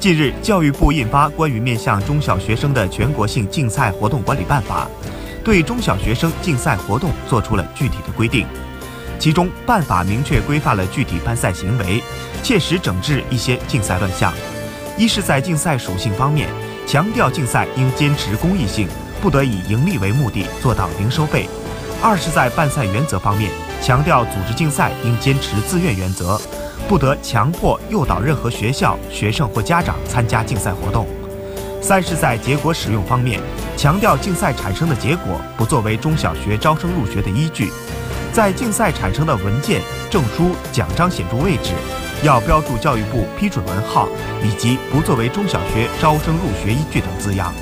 近日，教育部印发《关于面向中小学生的全国性竞赛活动管理办法》，对中小学生竞赛活动作出了具体的规定。其中，办法明确规范了具体办赛行为，切实整治一些竞赛乱象。一是，在竞赛属性方面，强调竞赛应坚持公益性，不得以盈利为目的，做到零收费；二是，在办赛原则方面，强调组织竞赛应坚持自愿原则。不得强迫诱导任何学校、学生或家长参加竞赛活动。三是，在结果使用方面，强调竞赛产生的结果不作为中小学招生入学的依据，在竞赛产生的文件、证书、奖章显著位置，要标注教育部批准文号以及不作为中小学招生入学依据等字样。